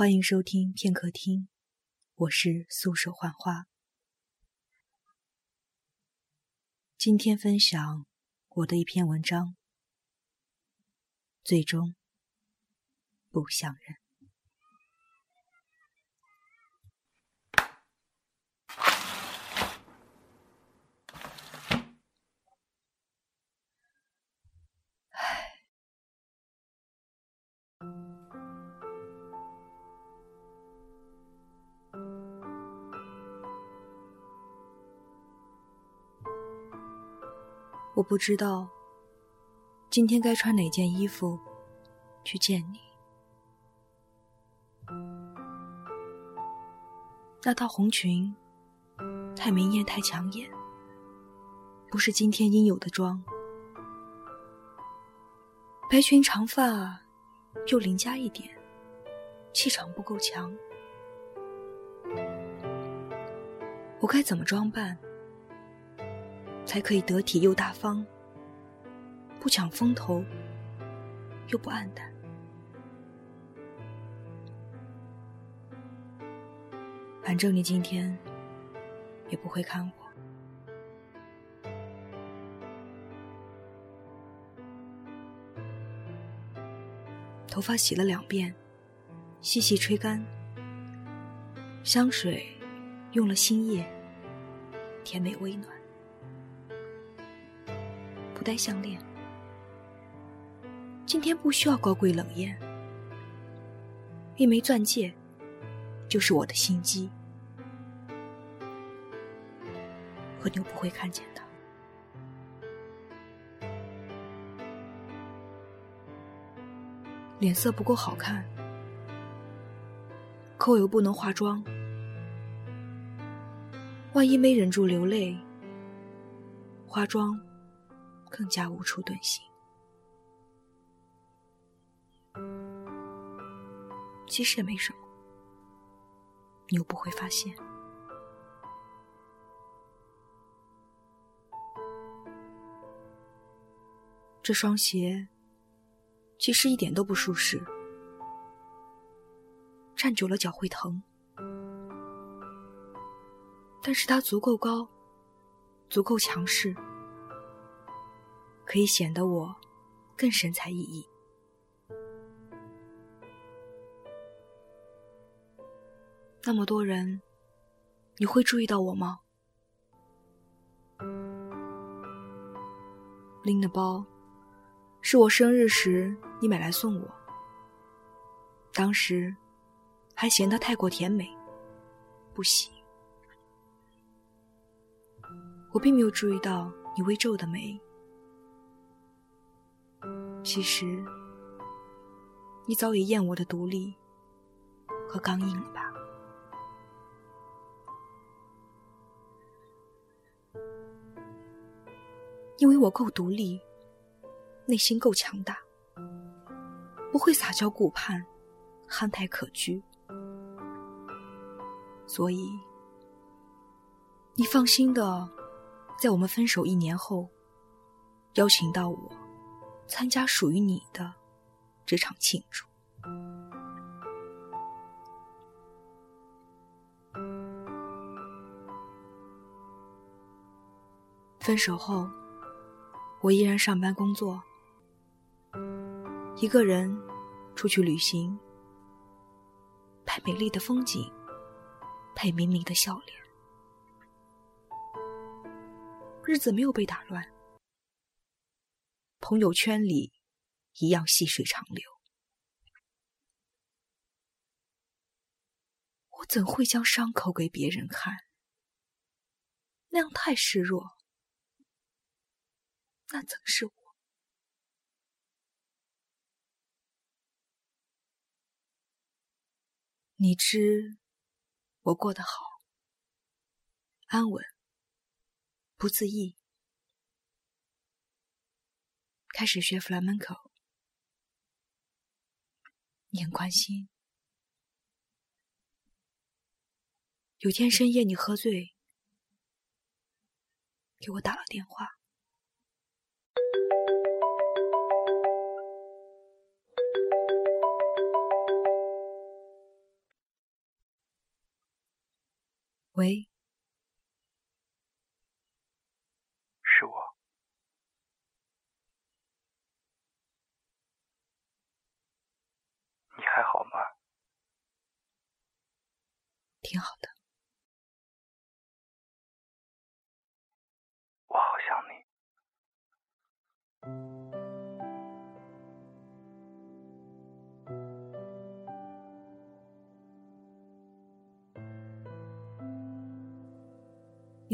欢迎收听片刻听，我是素手幻花。今天分享我的一篇文章，最终不相认。我不知道今天该穿哪件衣服去见你。那套红裙太明艳太抢眼，不是今天应有的妆。白裙长发又邻家一点，气场不够强。我该怎么装扮？才可以得体又大方，不抢风头，又不暗淡。反正你今天也不会看我，头发洗了两遍，细细吹干，香水用了新叶，甜美微暖。不戴项链，今天不需要高贵冷艳，一枚钻戒就是我的心机，和牛不会看见的。脸色不够好看，可我又不能化妆，万一没忍住流泪，化妆。更加无处遁形。其实也没什么，你又不会发现。这双鞋其实一点都不舒适，站久了脚会疼，但是它足够高，足够强势。可以显得我更神采奕奕。那么多人，你会注意到我吗？拎的包是我生日时你买来送我，当时还嫌它太过甜美，不喜。我并没有注意到你微皱的眉。其实，你早已厌我的独立和刚硬了吧？因为我够独立，内心够强大，不会撒娇顾盼，憨态可掬，所以你放心的，在我们分手一年后，邀请到我。参加属于你的这场庆祝。分手后，我依然上班工作，一个人出去旅行，拍美丽的风景，配明明的笑脸，日子没有被打乱。朋友圈里一样细水长流，我怎会将伤口给别人看？那样太示弱，那怎是我？你知我过得好，安稳，不自意。开始学弗拉门口。你很关心。有天深夜，你喝醉，给我打了电话。喂。你。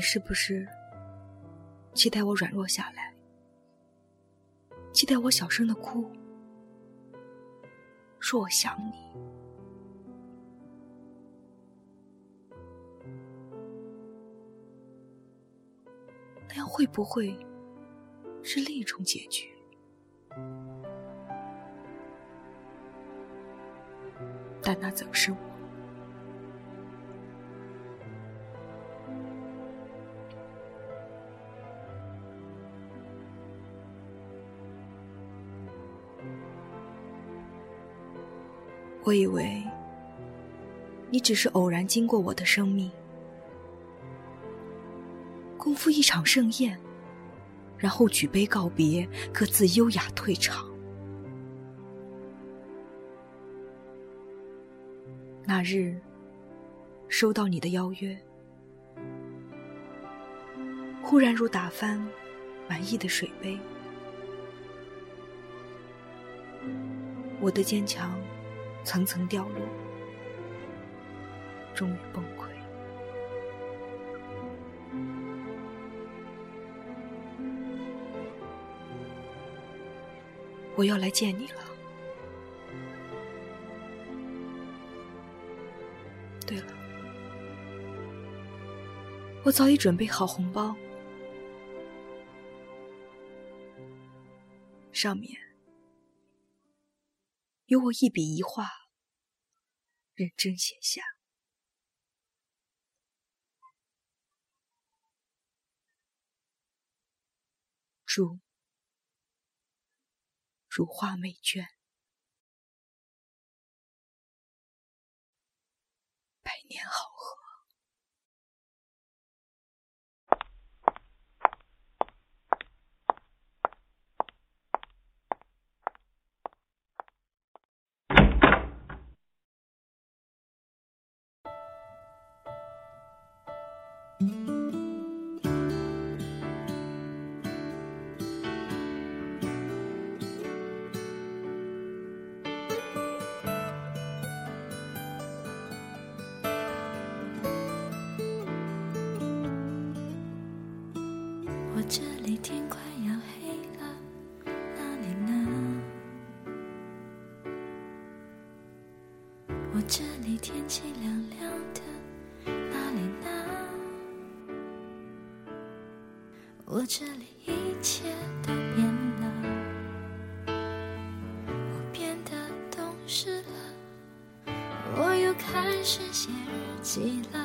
是不是期待我软弱下来？期待我小声的哭，说我想你？那样会不会是另一种结局？但那怎是我？我以为你只是偶然经过我的生命，共赴一场盛宴，然后举杯告别，各自优雅退场。那日收到你的邀约，忽然如打翻满意的水杯，我的坚强。层层掉落，终于崩溃。我要来见你了。对了，我早已准备好红包，上面。有我一笔一画，认真写下，祝如画美眷，百年好合。我这里天快要黑了，哪里呢？我这里天气凉凉的，哪里呢？我这里一切都变了，我变得懂事了，我又开始写日记了，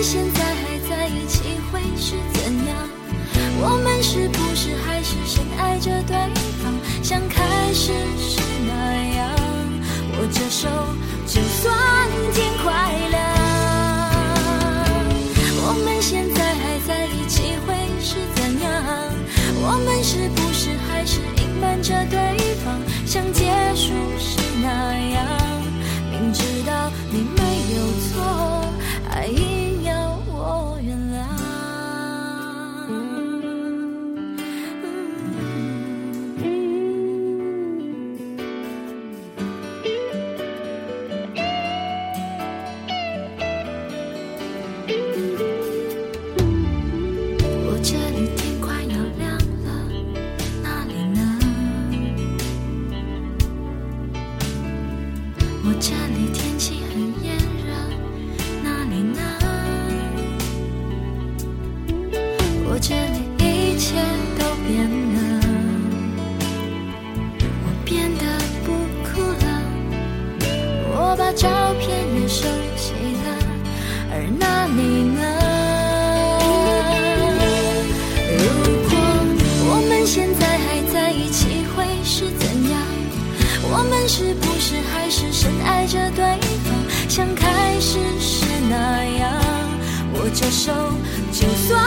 现在那你呢？如果我们现在还在一起，会是怎样？我们是不是还是深爱着对方，像开始时那样？握着手，就算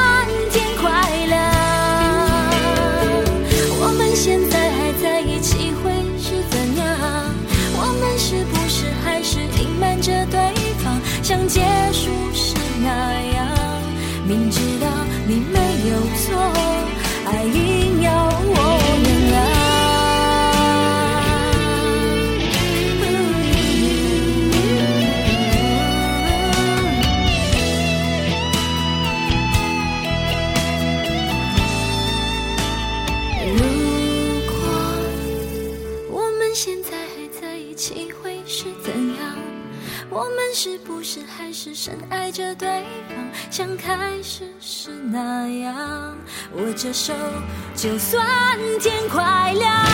像开始时那样？握着手，就算天快亮。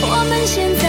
我们现在。